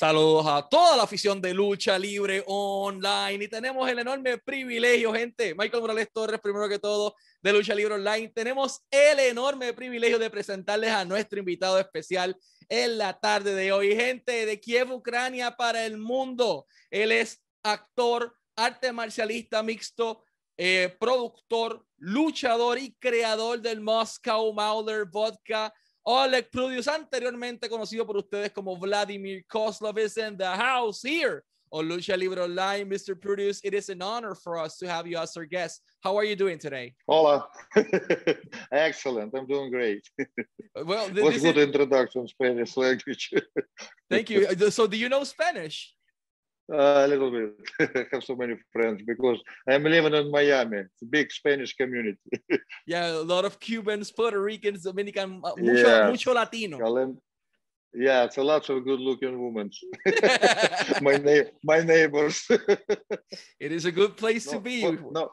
Saludos a toda la afición de lucha libre online y tenemos el enorme privilegio, gente. Michael Morales Torres, primero que todo, de lucha libre online. Tenemos el enorme privilegio de presentarles a nuestro invitado especial en la tarde de hoy. Gente de Kiev, Ucrania para el mundo. Él es actor, arte marcialista mixto, eh, productor, luchador y creador del Moscow Mauler Vodka Oleg Prudius, anteriormente conocido por ustedes como Vladimir Kozlov, is in the house here on Lucha Libre Online. Mr. Prudius, it is an honor for us to have you as our guest. How are you doing today? Hola. Excellent. I'm doing great. Uh, well, was good is... introduction, Spanish language. Thank you. Uh, so, do you know Spanish? A little bit. I have so many friends because I'm living in Miami. It's a big Spanish community. yeah, a lot of Cubans, Puerto Ricans, Dominican, mucho, yeah. mucho Latino. Yeah, it's a lot of good-looking women. my na- my neighbors. it is a good place no, to be. For, no,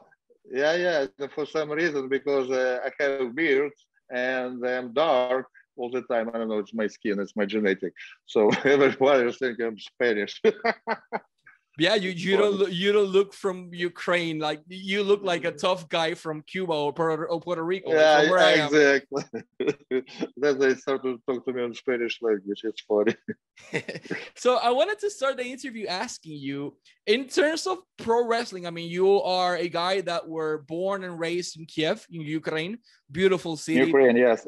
yeah, yeah. For some reason, because uh, I have a beard and I'm dark, all the time. I don't know, it's my skin, it's my genetic. So everybody is thinking I'm Spanish. yeah, you, you don't you don't look from Ukraine like you look like a tough guy from Cuba or Puerto, or Puerto Rico. Yeah, exactly. then they start to talk to me in Spanish language. It's funny. so I wanted to start the interview asking you in terms of pro wrestling. I mean, you are a guy that were born and raised in Kiev, in Ukraine, beautiful city. Ukraine, yes.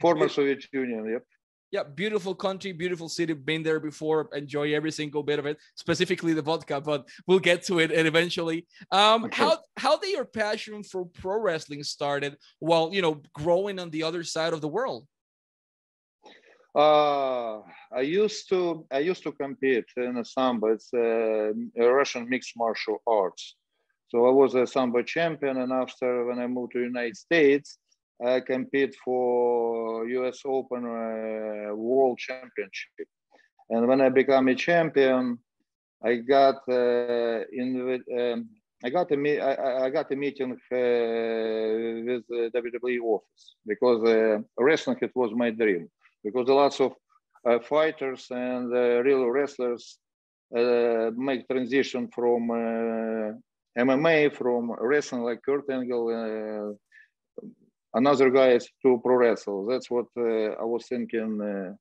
Former Soviet Union, yep. Yeah, beautiful country, beautiful city. Been there before. Enjoy every single bit of it, specifically the vodka. But we'll get to it eventually. Um, okay. How how did your passion for pro wrestling started while you know growing on the other side of the world? Uh, I used to I used to compete in a sambo. It's a, a Russian mixed martial arts. So I was a sambo champion, and after when I moved to the United States, I compete for US Open uh, World Championship. And when I become a champion, I got uh, in um, I got a I, I got a meeting uh, with the WWE office because uh, wrestling it was my dream because lots of uh, fighters and uh, real wrestlers uh, make transition from MMA from wrestling like Kurt Angle another guy to pro wrestle. That's what uh, I was thinking uh,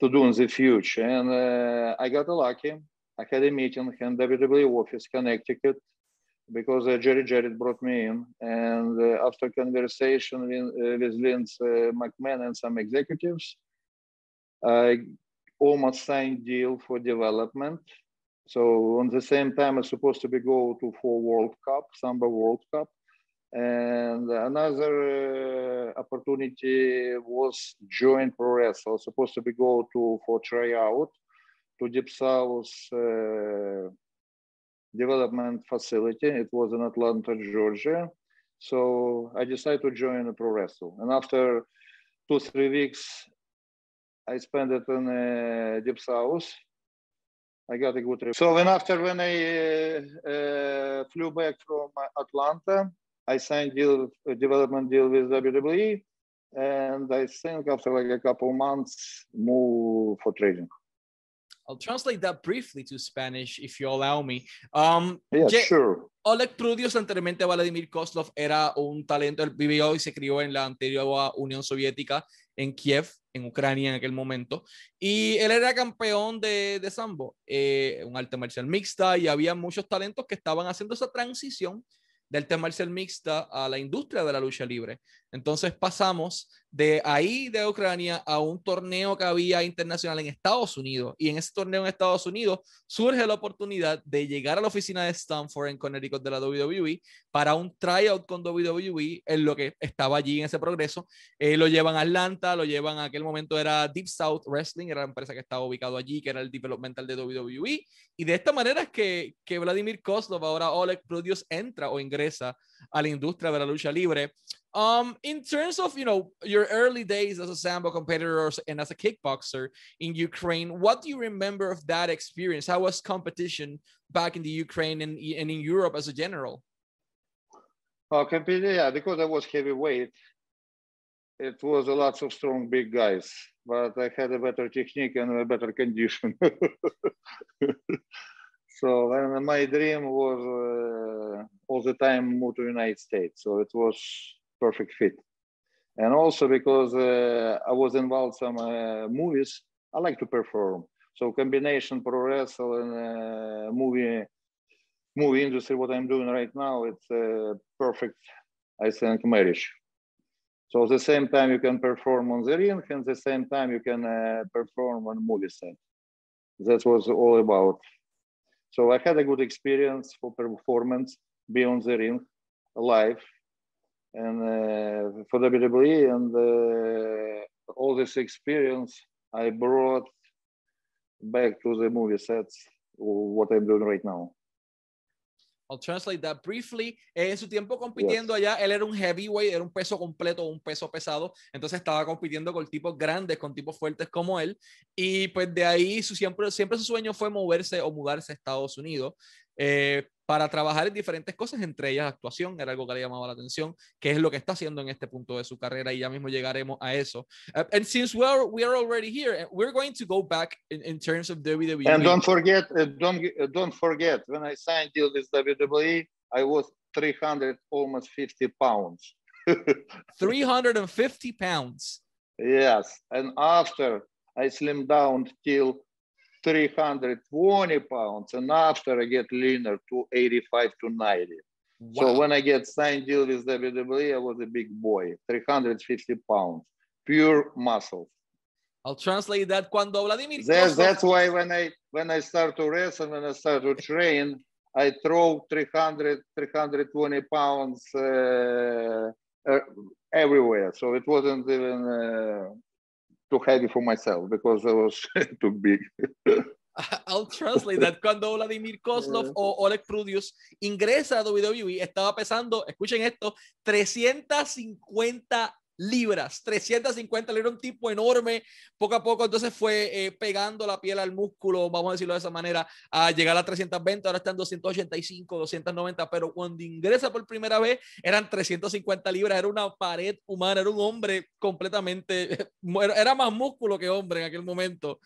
to do in the future. And uh, I got lucky. I had a meeting in WWE office, Connecticut, because uh, Jerry Jarrett brought me in. And uh, after conversation with, uh, Vince McMahon and some executives, I almost signed deal for development. So on the same time, I supposed to be go to for World Cup, Sambo World Cup. And another uh, opportunity was join pro wrestle. Supposed to be go to for tryout to Deep South uh, development facility. It was in Atlanta, Georgia. So I decided to join pro wrestle. And after two three weeks, I spent it in uh, Deep South. I got a good trip. So then after when I uh, uh, flew back from Atlanta, I signed deal a development deal with WWE, and I think after like a couple months, move for trading. I'll translate that briefly to Spanish, if you allow me. Um, yeah, sure. Oleg Prudius, anteriormente Vladimir Kozlov, era un talento, él vivió y se crió en la antigua Unión Soviética, en Kiev, en Ucrania en aquel momento. Y él era campeón de, de Sambo, eh, un arte marcial mixta, y había muchos talentos que estaban haciendo esa transición del tema marcial mixta a la industria de la lucha libre. Entonces pasamos de ahí de Ucrania a un torneo que había internacional en Estados Unidos. Y en ese torneo en Estados Unidos surge la oportunidad de llegar a la oficina de Stanford en Connecticut de la WWE para un tryout con WWE en lo que estaba allí en ese progreso. Eh, lo llevan a Atlanta, lo llevan a aquel momento era Deep South Wrestling, era la empresa que estaba ubicado allí, que era el developmental de WWE. Y de esta manera es que, que Vladimir Kozlov, ahora Oleg Prudius, entra o ingresa a la industria de la lucha libre. Um, in terms of you know your early days as a sambo competitor and as a kickboxer in Ukraine, what do you remember of that experience? How was competition back in the Ukraine and, and in Europe as a general? Oh, completely, yeah, because I was heavyweight. it was a lot of strong big guys, but I had a better technique and a better condition. so and my dream was uh, all the time move to United States. So it was perfect fit. And also because uh, I was involved some uh, movies, I like to perform. So combination pro wrestle and uh, movie movie industry, what I'm doing right now, it's a perfect, I think, marriage. So at the same time you can perform on the ring, and the same time you can uh, perform on movie set. That was all about. So I had a good experience for performance, beyond the ring, live, and uh, for WWE, and uh, all this experience I brought back to the movie sets, what I'm doing right now. I'll translate that briefly. Eh, en su tiempo compitiendo allá, él era un heavyweight, era un peso completo, un peso pesado. Entonces estaba compitiendo con tipos grandes, con tipos fuertes como él. Y pues de ahí su, siempre, siempre su sueño fue moverse o mudarse a Estados Unidos. Eh, para trabajar en diferentes cosas, entre ellas actuación, era algo que le llamaba la atención, que es lo que está haciendo en este punto de su carrera y ya mismo llegaremos a eso. Uh, and since we are, we are already here, we're going to go back in, in terms of WWE. And don't forget, uh, don't uh, don't forget, when I signed deal with WWE, I was 300 almost 50 pounds. 350 pounds. Yes, and after I slimmed down till 320 pounds, and after I get leaner to 85 to 90. Wow. So when I get signed deal with WWE, I was a big boy, 350 pounds, pure muscle. I'll translate that cuando Vladimir. That's, that's why when I when I start to wrestle, when I start to train, I throw 300, 320 pounds uh, uh, everywhere. So it wasn't even uh, too heavy for myself because I was too big. I'll translate that. Cuando Vladimir Kozlov o Oleg Prudius ingresa a WWE, estaba pesando, escuchen esto, 350 libras, 350 libras, un tipo enorme, poco a poco entonces fue eh, pegando la piel al músculo, vamos a decirlo de esa manera, a llegar a 320, ahora está en 285, 290, pero cuando ingresa por primera vez eran 350 libras, era una pared humana, era un hombre completamente, era más músculo que hombre en aquel momento.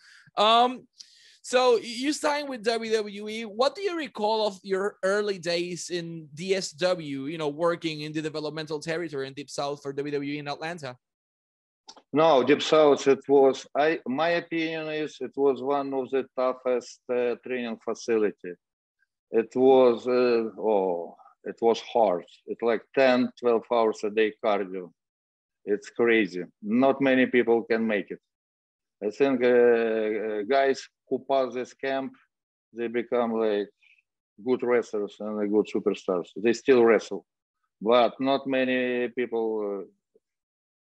So you signed with WWE. What do you recall of your early days in DSW? You know, working in the developmental territory in Deep South for WWE in Atlanta. No, Deep South. It was. I. My opinion is it was one of the toughest uh, training facility. It was. Uh, oh, it was hard. It's like 10, 12 hours a day cardio. It's crazy. Not many people can make it. I think uh, uh guys who pass this camp, they become like good wrestlers and good superstars. They still wrestle, but not many people uh,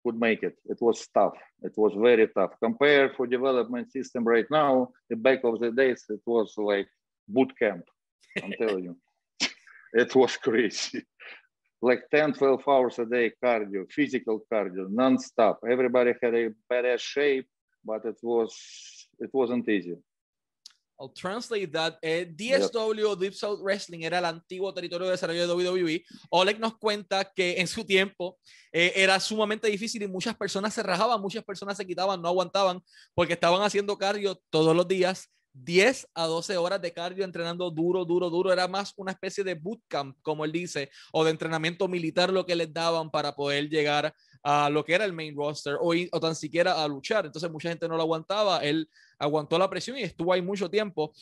could make it. It was tough. It was very tough. Compared for development system right now, the back of the days, it was like boot camp. I'm telling you, it was crazy. like 10, 12 hours a day cardio, physical cardio, non-stop. Everybody had a badass shape, but it was it wasn't easy. I'll translate that. Eh, DSW, Deep South Wrestling, era el antiguo territorio de desarrollo de WWE. Oleg nos cuenta que en su tiempo eh, era sumamente difícil y muchas personas se rajaban, muchas personas se quitaban, no aguantaban porque estaban haciendo cardio todos los días 10 a 12 horas de cardio entrenando duro, duro, duro. Era más una especie de bootcamp, como él dice, o de entrenamiento militar lo que les daban para poder llegar a lo que era el main roster o, o tan siquiera a luchar. Entonces mucha gente no lo aguantaba. Él aguantó la presión y estuvo ahí mucho tiempo.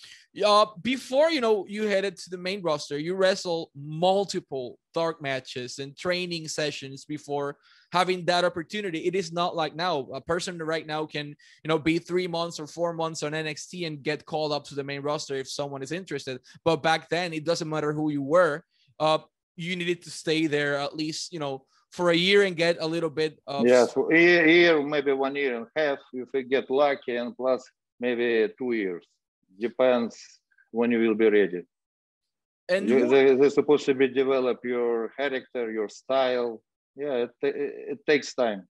Uh, before, you know, you headed to the main roster, you wrestled multiple dark matches and training sessions before having that opportunity. It is not like now a person right now can, you know, be three months or four months on NXT and get called up to the main roster if someone is interested. But back then, it doesn't matter who you were. Uh, you needed to stay there at least, you know, for a year and get a little bit of. Yeah, so a year, maybe one year and a half if you get lucky, and plus maybe two years. Depends when you will be ready. And you, they, they're supposed to be develop your character, your style, yeah, it, it, it takes time.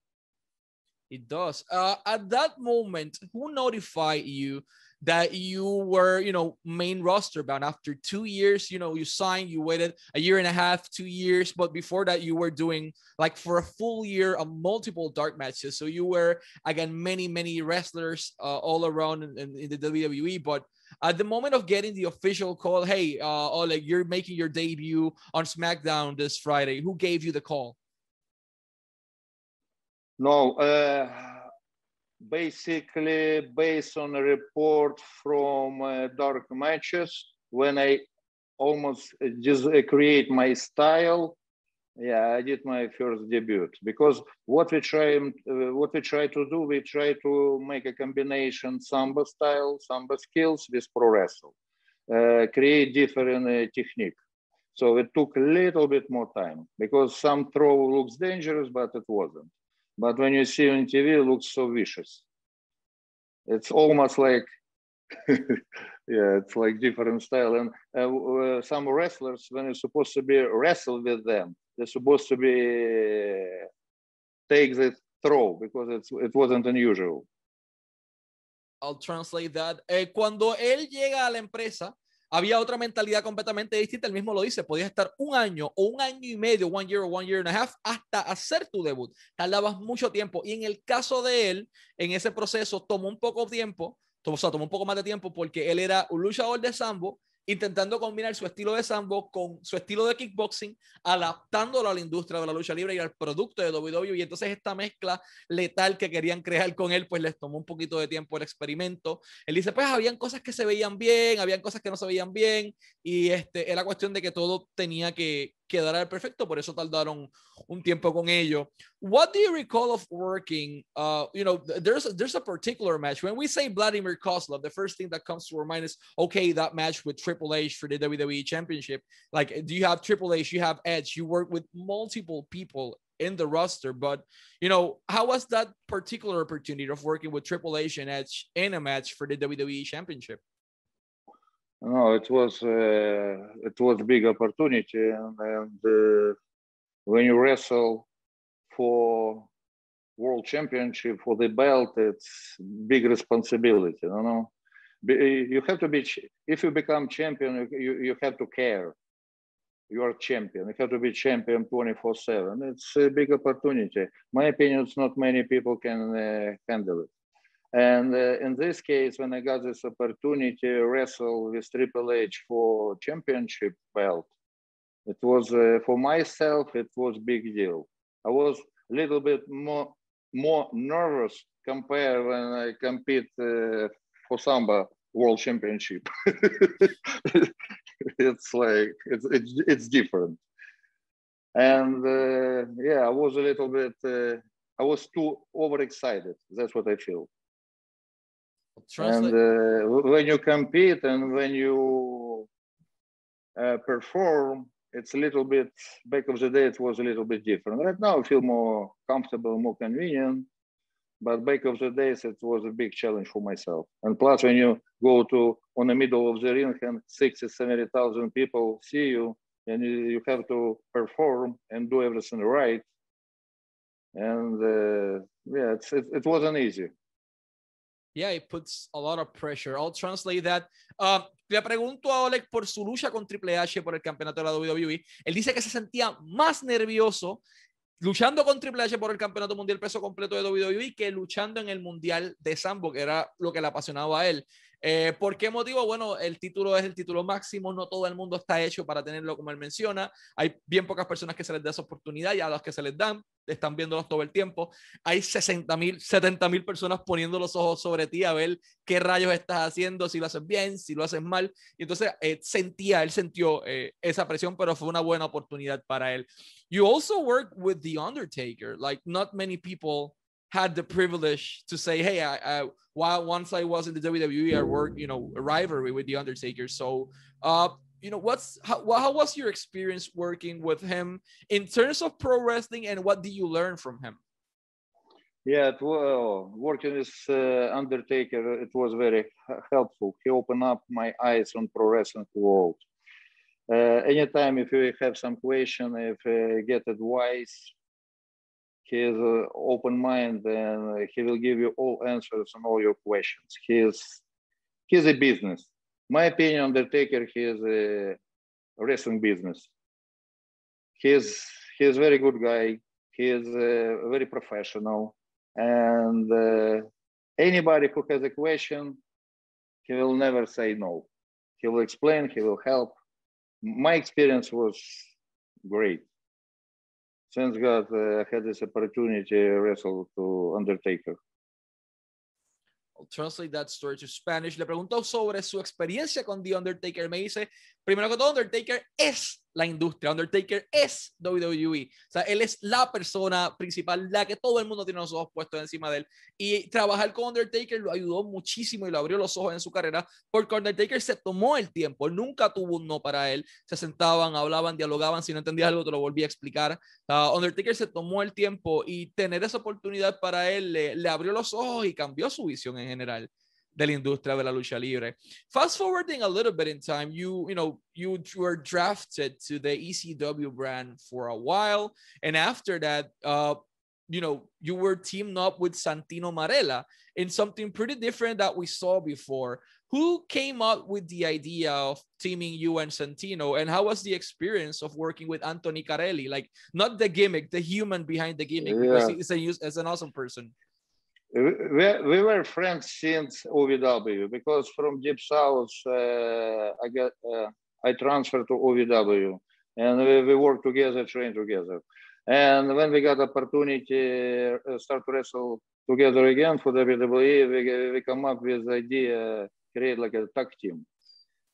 It does. Uh, at that moment, who notified you that you were, you know, main roster bound after two years? You know, you signed, you waited a year and a half, two years, but before that, you were doing like for a full year of multiple dark matches. So you were again many, many wrestlers uh, all around in, in, the WWE. But at the moment of getting the official call, hey, uh, Oleg, you're making your debut on SmackDown this Friday. Who gave you the call? No, uh, basically based on a report from uh, dark matches when I almost just create my style. Yeah, I did my first debut because what we try uh, what we try to do, we try to make a combination sambo style, sambo skills with pro wrestle, uh, create different uh, technique. So it took a little bit more time because some throw looks dangerous, but it wasn't. But when you see on TV, it looks so vicious. It's almost like, yeah, it's like different style. And uh, uh, some wrestlers, when you're supposed to be wrestle with them, they're supposed to be take the throw because it's, it wasn't unusual. I'll translate that. Eh, cuando él llega a la empresa, había otra mentalidad completamente distinta. Él mismo lo dice, podías estar un año o un año y medio, one year o one year and a half, hasta hacer tu debut. Tardabas mucho tiempo. Y en el caso de él, en ese proceso tomó un poco de tiempo, o tomó un poco más de tiempo porque él era un luchador de sambo intentando combinar su estilo de sambo con su estilo de kickboxing, adaptándolo a la industria de la lucha libre y al producto de WWE. Y entonces esta mezcla letal que querían crear con él, pues les tomó un poquito de tiempo el experimento. Él dice, pues habían cosas que se veían bien, habían cosas que no se veían bien, y este, era cuestión de que todo tenía que, quedara perfecto, por eso tardaron un tiempo con ello. What do you recall of working? Uh, you know, there's a, there's a particular match. When we say Vladimir Kozlov, the first thing that comes to our mind is okay, that match with Triple H for the WWE Championship. Like, do you have Triple H? You have Edge. You work with multiple people in the roster, but you know, how was that particular opportunity of working with Triple H and Edge in a match for the WWE Championship? No, it was uh, it was a big opportunity, and, and uh, when you wrestle for world championship for the belt, it's big responsibility. You know, you have to be if you become champion, you you have to care. You are champion. You have to be champion 24 seven. It's a big opportunity. My opinion, it's not many people can uh, handle it. And uh, in this case, when I got this opportunity to wrestle with Triple H for championship belt, it was uh, for myself. It was big deal. I was a little bit more more nervous compared when I compete uh, for Sambo World Championship. it's like it's, it's it's different. And uh, yeah, I was a little bit. Uh, I was too overexcited. That's what I feel. Translate. And uh, when you compete and when you uh, perform, it's a little bit, back of the day, it was a little bit different. Right now, I feel more comfortable, more convenient. But back of the days, it was a big challenge for myself. And plus, when you go to on the middle of the ring and 60, 70,000 people see you, and you, you have to perform and do everything right. And uh, yeah, it's, it, it wasn't easy. Yeah, it puts a lot of pressure. I'll translate that. Uh, le pregunto a Oleg por su lucha con Triple H por el campeonato de la WWE. Él dice que se sentía más nervioso luchando con Triple H por el campeonato mundial peso completo de WWE que luchando en el mundial de Sambo, que era lo que le apasionaba a él. Eh, ¿Por qué motivo? Bueno, el título es el título máximo, no todo el mundo está hecho para tenerlo como él menciona. Hay bien pocas personas que se les da esa oportunidad y a los que se les dan, están viéndolos todo el tiempo. Hay 60 mil, 70 mil personas poniendo los ojos sobre ti a ver qué rayos estás haciendo, si lo haces bien, si lo haces mal. Y entonces eh, sentía, él sintió eh, esa presión, pero fue una buena oportunidad para él. You also work with The Undertaker, like not many people had the privilege to say, hey, I, I while once I was in the WWE, I worked, you know, a rivalry with the Undertaker. So, uh, you know, what's how, how was your experience working with him in terms of pro wrestling, and what did you learn from him? Yeah, well, working with uh, Undertaker, it was very helpful. He opened up my eyes on pro wrestling world. Uh, anytime if you have some question, if uh, get advice, he an open mind and he will give you all answers on all your questions. He is he's a business. My opinion, Undertaker, he is a wrestling business. He is he is a very good guy. He is uh, very professional, and uh, anybody who has a question, he will never say no. He will explain. He will help. My experience was great thank God uh, I had this opportunity to wrestle to Undertaker. I'll translate that story to Spanish. Le pregunto sobre su experiencia con The Undertaker. Me dice, primero que todo, Undertaker es la industria. Undertaker es WWE. O sea, él es la persona principal, la que todo el mundo tiene los ojos puestos encima de él. Y trabajar con Undertaker lo ayudó muchísimo y lo abrió los ojos en su carrera, porque Undertaker se tomó el tiempo. Nunca tuvo un no para él. Se sentaban, hablaban, dialogaban. Si no entendías algo, te lo volví a explicar. Undertaker se tomó el tiempo y tener esa oportunidad para él le, le abrió los ojos y cambió su visión en general. De la industria de la lucha libre. Fast forwarding a little bit in time, you you know you were drafted to the ECW brand for a while, and after that, uh, you know you were teamed up with Santino Marella in something pretty different that we saw before. Who came up with the idea of teaming you and Santino, and how was the experience of working with Anthony Carelli? Like not the gimmick, the human behind the gimmick, yeah. because he's a, he's an awesome person we, we were friends since OVW because from Deep South uh, I got uh, I transferred to OVW and we, we work together, trained together. And when we got opportunity uh, start to wrestle together again for WWE, we, we come up with the idea create like a tag team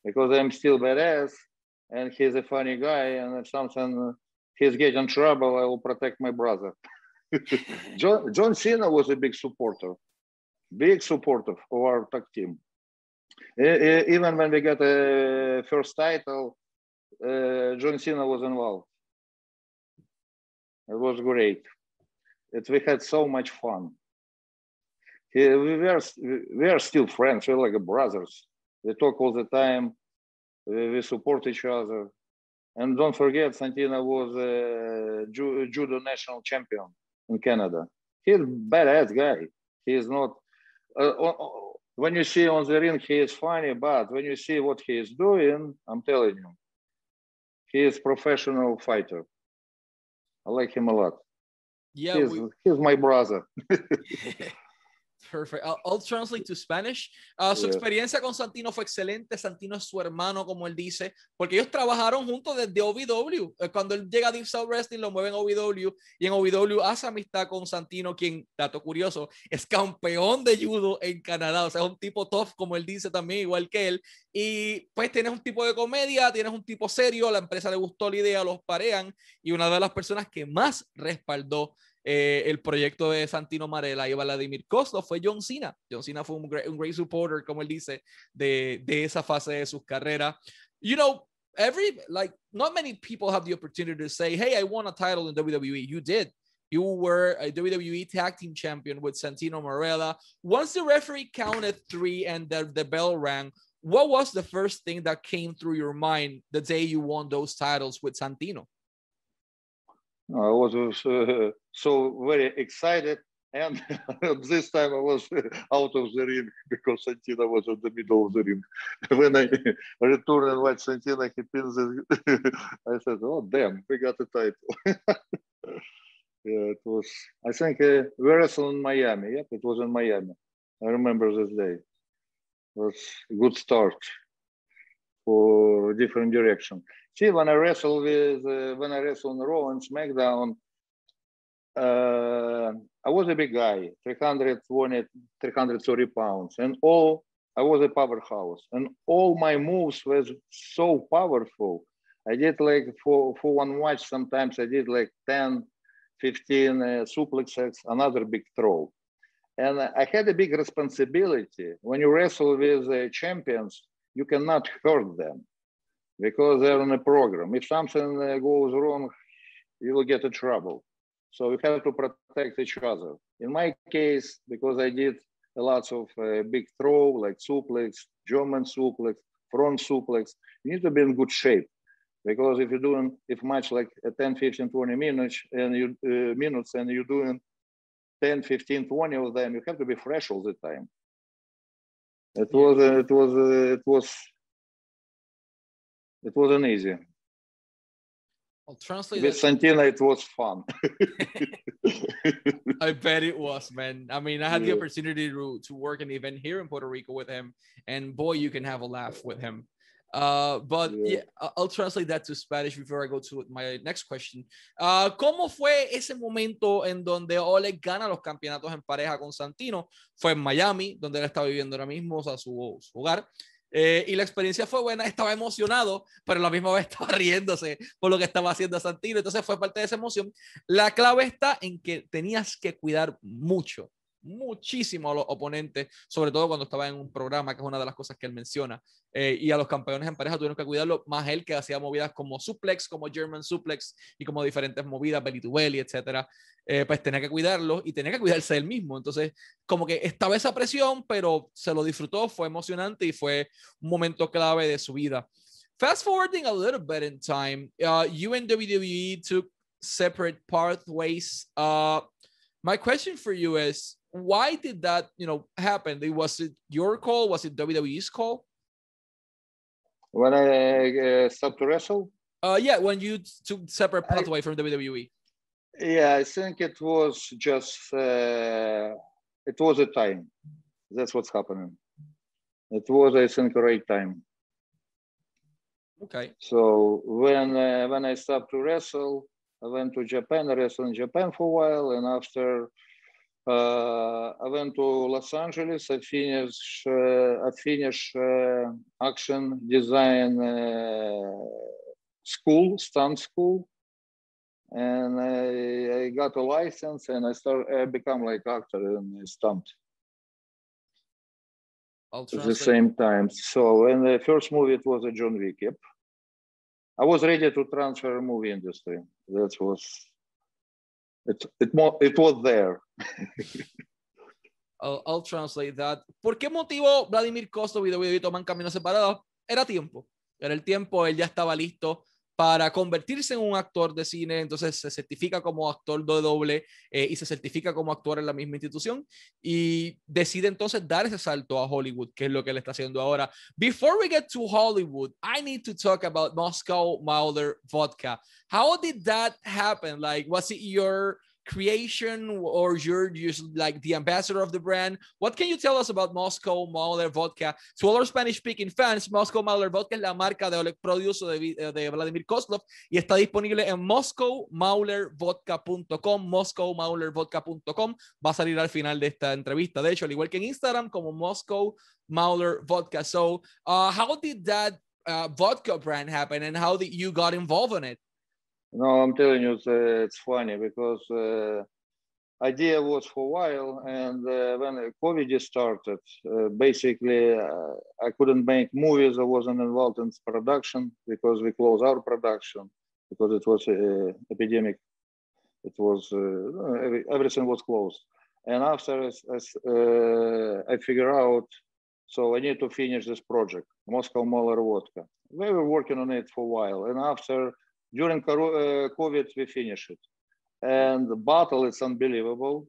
because I'm still badass and he's a funny guy and if something he's getting trouble, I will protect my brother. John, John Cena was a big supporter, big supporter of our tag team. Uh, uh, even when we got a first title, uh, John Cena was involved. It was great. It, we had so much fun. we were we are still friends. We're like brothers. We talk all the time. We, we support each other. And don't forget, Santino was a judo national champion in Canada. He's a badass guy. He is not. Uh, when you see on the ring, he is funny, but when you see what he is doing, I'm telling you, he is professional fighter. I like him a lot. Yeah, he's, we... he's my brother. Perfect. I'll, I'll, translate to Spanish. Uh, su experiencia con Santino fue excelente. Santino es su hermano, como él dice, porque ellos trabajaron juntos desde OVW. Eh, cuando él llega a Deep South Wrestling, lo mueven a OVW y en OVW hace amistad con Santino, quien, dato curioso, es campeón de judo en Canadá. O sea, es un tipo tough, como él dice también, igual que él. Y pues tienes un tipo de comedia, tienes un tipo serio. A la empresa le gustó la idea, los parean. Y una de las personas que más respaldó eh, el proyecto de Santino Marella y Vladimir Kozlov fue John Cena. John Cena fue un great, un great supporter, como él dice, de, de esa fase de sus carreras. You know, every, like, not many people have the opportunity to say, hey, I won a title in WWE. You did. You were a WWE Tag Team Champion with Santino Marella. Once the referee counted three and the, the bell rang, what was the first thing that came through your mind the day you won those titles with Santino? I was uh, so very excited. And this time I was out of the ring because Santino was in the middle of the ring. when I returned and watched Santino, he pins it. I said, oh, damn, we got the title. yeah, it was, I think uh, wrestled in Miami. Yep, it was in Miami. I remember this day. It was a good start for different direction. See, when I wrestle with, uh, when I wrestle on Raw and SmackDown, uh, I was a big guy, 320, 330 pounds, and all I was a powerhouse, and all my moves was so powerful. I did like for for one watch. Sometimes I did like 10, 15 uh, suplexes, another big throw, and I had a big responsibility. When you wrestle with uh, champions, you cannot hurt them because they're on a program. If something uh, goes wrong, you will get in trouble. So we have to protect each other. In my case, because I did a lot of uh, big throw like suplex, German suplex, front suplex, you need to be in good shape. because if you're doing if much like 10 15 20 minutes and you uh, minutes and you're doing 10 15 20 of them you have to be fresh all the time it was uh, it was uh, it was it wasn't easy I'll translate with Santino it was fun I bet it was, man. I mean, I had Yeah. the opportunity to, to work an event here in Puerto Rico with him, and boy, you can have a laugh with him. Uh, but Yeah. yeah, I- I'll translate that to Spanish before I go to my next question. Uh, ¿Cómo fue ese momento en donde Oleg gana los campeonatos en pareja con Santino? Fue en Miami, donde él estaba viviendo ahora mismo, o sea, su, su hogar. Eh, y la experiencia fue buena, estaba emocionado, pero a la misma vez estaba riéndose por lo que estaba haciendo Santino. Entonces fue parte de esa emoción. La clave está en que tenías que cuidar mucho, muchísimo a los oponentes, sobre todo cuando estaba en un programa, que es una de las cosas que él menciona. Eh, y a los campeones en pareja tuvieron que cuidarlo, más él que hacía movidas como suplex, como German suplex y como diferentes movidas, belly to belly, etcétera. Eh, pues tenía que cuidarlo y tenía que cuidarse él mismo. Entonces, como que estaba esa presión, pero se lo disfrutó, fue emocionante y fue un momento clave de su vida. Fast forwarding a little bit in time, uh, you and WWE took separate pathways. Uh, my question for you is, why did that, you know, happen? Was it your call? Was it WWE's call? when I uh, stopped to wrestle Uh, yeah, when you took separate I- pathway from WWE. Yeah, I think it was just uh, it was a time. That's what's happening. It was, I think, the right time. Okay. So when uh, when I stopped to wrestle, I went to Japan. I wrestled in Japan for a while, and after uh, I went to Los Angeles. I finished uh, I finished uh, action design uh, school, stunt school, and I, I got a license and I start I become like actor in stunt at the same time. So in the first movie it was a John Wick. Yep. I was ready to transfer movie industry. That was it. It it was there. I'll, translate that. ¿Por qué motivo Vladimir Kostov y WWE toman caminos separados? Era tiempo. Era el tiempo, él ya estaba listo para convertirse en un actor de cine, entonces se certifica como actor de doble eh, y se certifica como actor en la misma institución y decide entonces dar ese salto a Hollywood, que es lo que él está haciendo ahora. Before we get to Hollywood, I need to talk about Moscow Mauler Vodka. How did that happen? Like, was it your creation or you're just like the ambassador of the brand. What can you tell us about Moscow Mauler Vodka? To all our Spanish speaking fans, Moscow Mauler Vodka es la marca de Oleg Prudius de, de Vladimir Kozlov y está disponible en moscowmaulervodka.com, moscowmaulervodka.com. Va a salir al final de esta entrevista. De hecho, al igual que en Instagram, como Moscow Mauler Vodka. So, uh, how did that uh, vodka brand happen and how did you got involved in it? No, I'm telling you, it's, uh, funny because uh, idea was for a while, and uh, when COVID started, uh, basically uh, I couldn't make movies. I wasn't involved in production because we closed our production because it was uh, epidemic. It was uh, every, everything was closed, and after as, as, I figure out, so I need to finish this project, Moscow Mauler Vodka. We were working on it for a while, and after during uh, COVID, we finished it. And the bottle is unbelievable.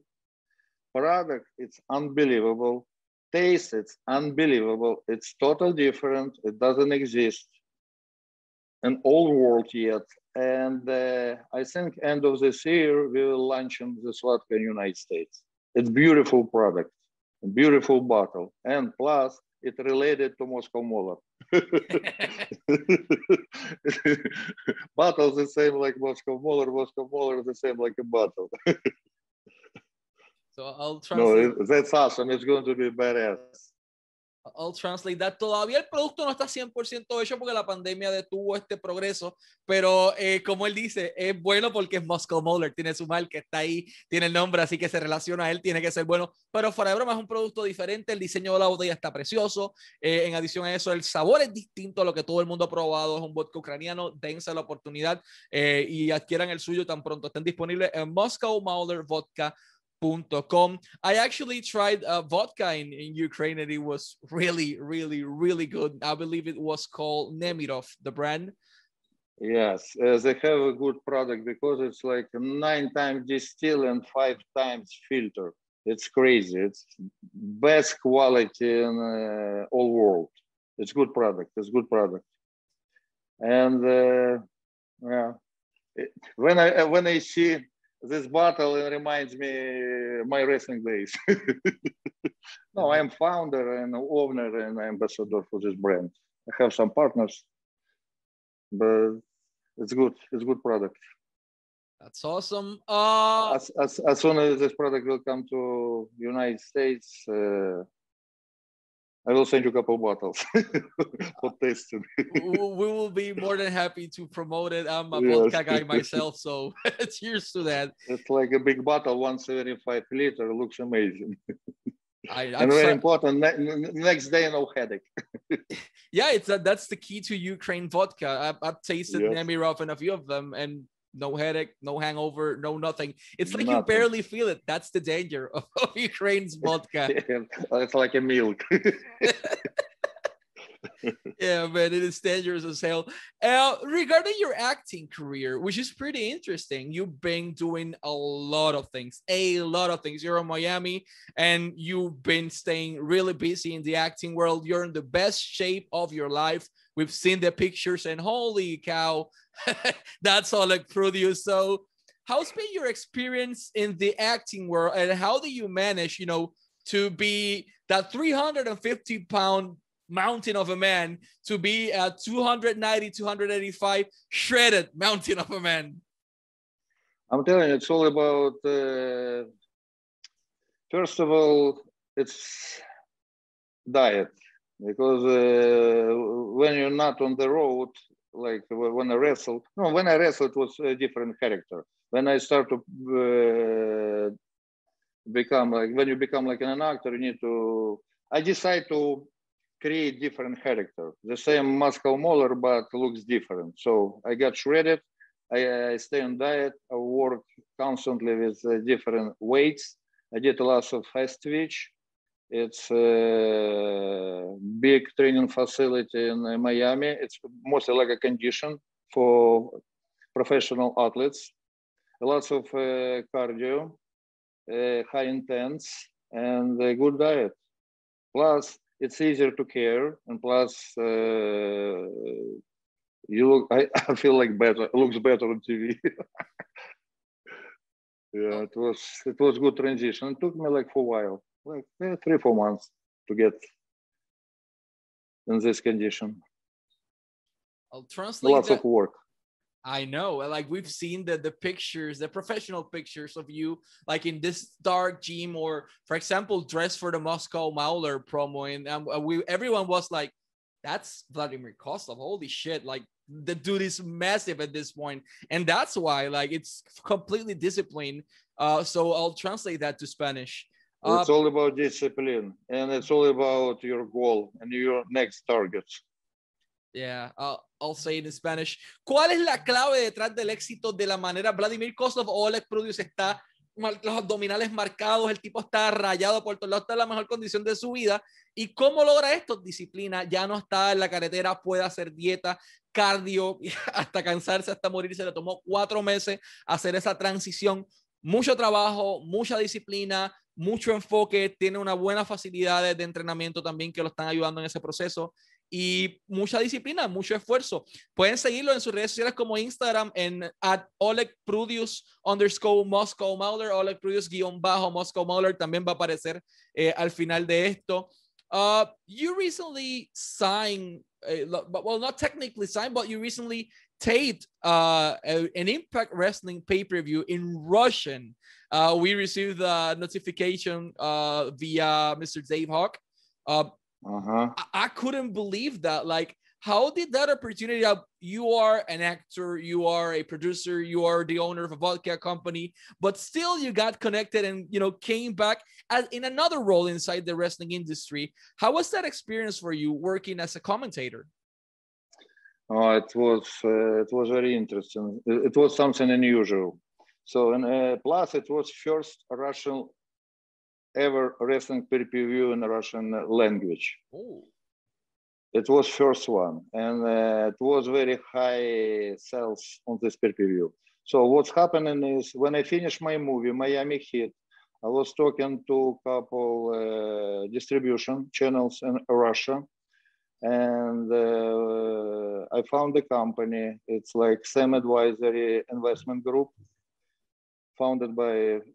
Product, it's unbelievable. Taste, it's unbelievable. It's totally different. It doesn't exist in all world yet. And uh, I think end of this year, we will launch in the vodka in United States. It's beautiful product, beautiful bottle. And plus, it related to Moscow Mauler. bottle the same like Moscow Mauler, Moscow Mauler the same like a bottle. so I'll try. No, it, that's awesome. It's going to be badass. I'll translate that. Todavía el producto no está 100% hecho porque la pandemia detuvo este progreso, pero eh, como él dice, es bueno porque es Moscow Moller, tiene su marca, está ahí, tiene el nombre, así que se relaciona a él, tiene que ser bueno, pero fuera de broma es un producto diferente, el diseño de la botella está precioso, eh, en adición a eso el sabor es distinto a lo que todo el mundo ha probado, es un vodka ucraniano, dense la oportunidad eh, y adquieran el suyo tan pronto estén disponibles en Moscow Mauler Vodka. Com. I actually tried uh, vodka in, in Ukraine and it was really, really, really good. I believe it was called Nemirov, the brand. Yes, uh, they have a good product because it's like nine times distill and five times filter. It's crazy. It's best quality in uh, all world. It's good product. It's good product. And uh, yeah, it, when I uh, when I see this bottle, reminds me my wrestling days. no, I am founder and owner and ambassador for this brand. I have some partners, but it's good. It's good product. That's awesome. Uh, as, as, as soon as this product will come to United States, uh, I will send you a couple bottles for uh, tasting. we will be more than happy to promote it. I'm a yes. vodka guy myself, so cheers to that. It's like a big bottle, 175 liter, looks amazing. I, and very sorry. important. Ne- next day, no headache. yeah, it's a, that's the key to Ukraine vodka. I've, I've tasted yes. Nemirov and a few of them, and no headache, no hangover, no nothing. It's like nothing. you barely feel it. That's the danger of, of Ukraine's vodka. it's like a milk. yeah, man, it is dangerous as hell. Uh, regarding your acting career, which is pretty interesting, you've been doing a lot of things, a lot of things. You're in Miami and you've been staying really busy in the acting world. You're in the best shape of your life. We've seen the pictures, and holy cow, that's all like produced. So, how's been your experience in the acting world, and how do you manage, you know, to be that 350 pound mountain of a man to be a 290, 285 shredded mountain of a man? I'm telling you, it's all about, uh, first of all, it's diet. Because uh, when you're not on the road, like when I wrestled, no, when I wrestled, it was a different character. When I start to uh, become like, when you become like an actor, you need to, I decide to create different character. The same Moscow Mauler, but looks different. So I got shredded. I, I stay on diet. I work constantly with uh, different weights. I did a lot of fast twitch. It's a big training facility in uh, Miami. It's mostly like a condition for professional athletes. Lots of uh, cardio, uh, high intense, and a good diet. Plus, it's easier to care and plus uh, you look I, I, feel like better it looks better on tv yeah it was it was good transition it took me like for a while like three four months to get in this condition i'll translate lots that. of work I know. Like we've seen the the pictures, the professional pictures of you, like in this dark gym, or for example, dress for the Moscow Mauler promo, and um, we everyone was like, "That's Vladimir Kozlov! Holy shit!" Like the dude is massive at this point, and that's why like it's completely disciplined. Uh, so I'll translate that to Spanish. Uh, it's all about discipline, and it's all about your goal and your next targets. Yeah, I'll, I'll say it in Spanish. ¿Cuál es la clave detrás del éxito de la manera Vladimir Kozlov o Oleg Produce está los abdominales marcados, el tipo está rayado por todos lados, está en la mejor condición de su vida. ¿Y cómo logra esto? Disciplina, ya no está en la carretera, puede hacer dieta, cardio, hasta cansarse, hasta morir. Se le tomó cuatro meses hacer esa transición. Mucho trabajo, mucha disciplina, mucho enfoque, tiene una buena facilidad de entrenamiento también que lo están ayudando en ese proceso y mucha disciplina, mucho esfuerzo. Pueden seguirlo en sus redes sociales como Instagram en at Oleg Prudius underscore Moscow Mauler, Oleg Prudius guion bajo Moscow Mauler también va a aparecer eh, al final de esto. Uh, you recently signed, uh, well, not technically signed, but you recently taped uh, an Impact Wrestling pay-per-view in Russian. Uh, we received a notification uh, via Mr. Dave Hawk. Uh, uh-huh. I-, I couldn't believe that. Like, how did that opportunity? You are an actor, you are a producer, you are the owner of a vodka company, but still you got connected and you know came back as in another role inside the wrestling industry. How was that experience for you working as a commentator? Oh, it was uh, it was very interesting. It, was something unusual. So, and uh, plus it was first Russian ever wrestling pay-per-view in Russian language. Oh. It was first one, and uh, it was very high sales on this pay-per-view. So what's happening is when I finished my movie, Miami Heat, I was talking to a couple uh, distribution channels in Russia, and uh, I found a company. It's like Sam Advisory Investment Group, founded by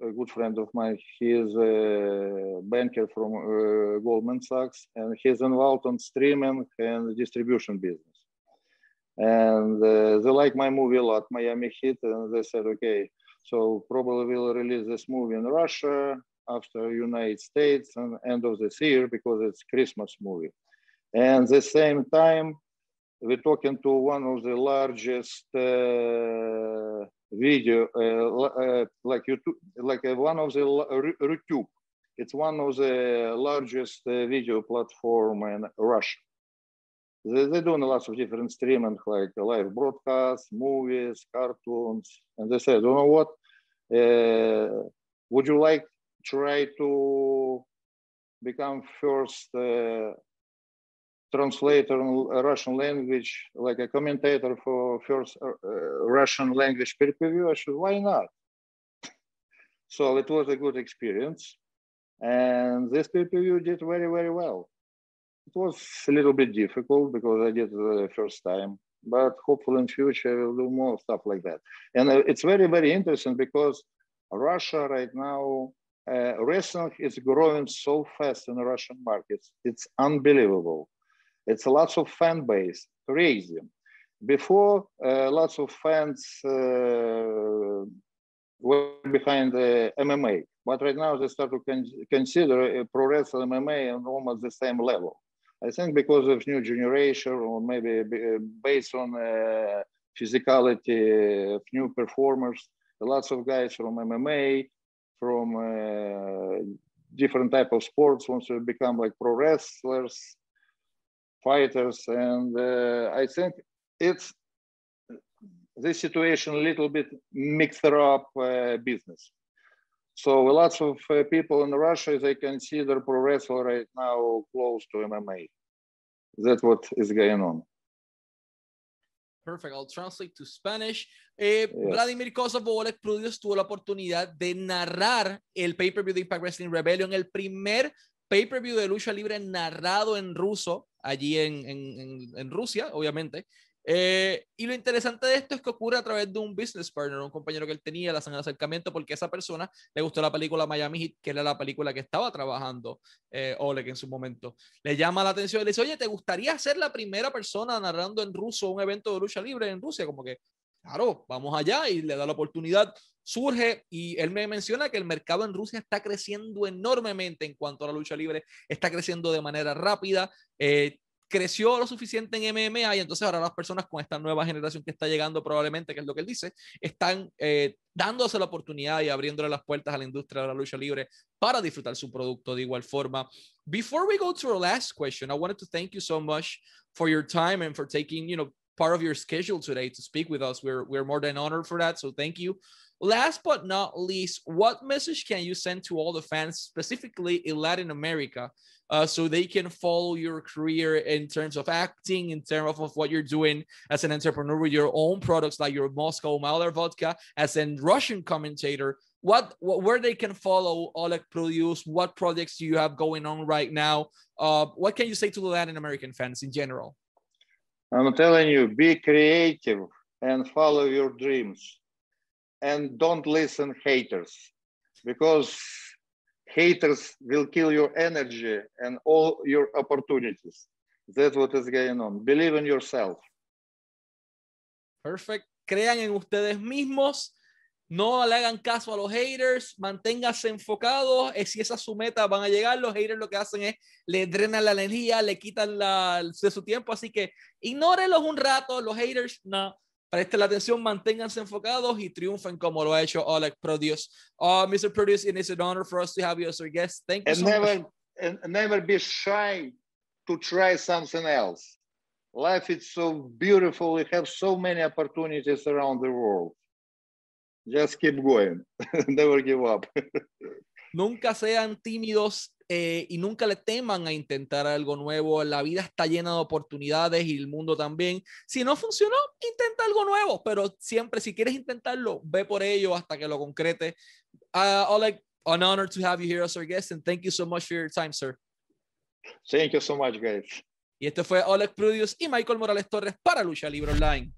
a good friend of mine. He is a banker from uh, Goldman Sachs, and he's involved on streaming and distribution business. And uh, they like my movie a lot, Miami Heat, and they said, okay, so probably we'll release this movie in Russia after United States and end of this year because it's Christmas movie. And the same time, we're talking to one of the largest uh, video, uh, uh, like YouTube, like uh, one of the YouTube. It's one of the largest video platform in Russia. They, they're doing lots of different streaming, like live broadcasts, movies, cartoons, and they said, you know what? Uh, would you like try to become first uh, translator in Russian language, like a commentator for first uh, Russian language pay-per-view, I said, why not? so it was a good experience. And this pay-per-view did very, very well. It was a little bit difficult because I did it the first time, but hopefully in future we'll do more stuff like that. And uh, it's very, very interesting because Russia right now, uh, wrestling is growing so fast in the Russian markets. It's unbelievable it's a lots of fan base, crazy. Before, uh, lots of fans uh, were behind the MMA, but right now they start to con consider pro wrestling MMA on almost the same level. I think because of new generation, or maybe based on uh, physicality of new performers, lots of guys from MMA, from uh, different type of sports wants to become like pro wrestlers fighters. And uh, I think it's this situation a little bit mixed up uh, business. So lots of uh, people in Russia, they consider pro wrestling right now close to MMA. That's what is going on. Perfect. I'll translate to Spanish. Eh, yes. Vladimir Kozlov Oleg Prudius tuvo la oportunidad de narrar el pay-per-view de Impact Wrestling Rebellion, el primer pay-per-view de lucha libre narrado en ruso, allí en, Rusia, obviamente. Eh, y lo interesante de esto es que ocurre a través de un business partner, un compañero que él tenía, le hacen acercamiento porque esa persona le gustó la película Miami Heat, que era la película que estaba trabajando eh, Oleg en su momento. Le llama la atención y le dice, oye, ¿te gustaría ser la primera persona narrando en ruso un evento de lucha libre en Rusia? Como que, claro, vamos allá y le da la oportunidad surge y él me menciona que el mercado en Rusia está creciendo enormemente en cuanto a la lucha libre, está creciendo de manera rápida. Eh, creció lo suficiente en MMA y entonces ahora las personas con esta nueva generación que está llegando probablemente, que es lo que él dice, están eh, dándose la oportunidad y abriéndole las puertas a la industria de la lucha libre para disfrutar su producto de igual forma. Before we go to our last question, I wanted to thank you so much for your time and for taking, you know, part of your schedule today to speak with us. We're, we're more than honored for that. So thank you. Last but not least, what message can you send to all the fans, specifically in Latin America, uh, so they can follow your career in terms of acting, in terms of, of what you're doing as an entrepreneur with your own products like your Moscow Mauler vodka, as a Russian commentator? What, what where they can follow Oleg Prudius? What projects do you have going on right now? Uh, what can you say to the Latin American fans in general? I'm telling you, be creative and follow your dreams and don't listen haters because haters will kill your energy and all your opportunities. That's what is going on. Believe in yourself. Perfect. Crean en ustedes mismos. No le hagan caso a los haters, manténganse enfocados. Si esa es su meta, van a llegar. Los haters lo que hacen es le drenan la energía, le quitan la, de su tiempo. Así que ignórenlos un rato. Los haters, no Presten la atención, manténganse enfocados y triunfen como lo ha hecho Oleg Prudius. Uh, Mr. Prudius, it is an honor for us to have you as our guest. Thank you and so never, much. And never be shy to try something else. Life is so beautiful. We have so many opportunities around the world. Just keep going. never give up. nunca sean tímidos eh, y nunca le teman a intentar algo nuevo. La vida está llena de oportunidades y el mundo también. Si no funcionó, intenta algo nuevo, pero siempre si quieres intentarlo, ve por ello hasta que lo concrete. Uh, Oleg, an honor to have you here as our guest and thank you so much for your time, sir. Thank you so much, guys. Y este fue Oleg Prudius y Michael Morales Torres para Lucha Libre Online.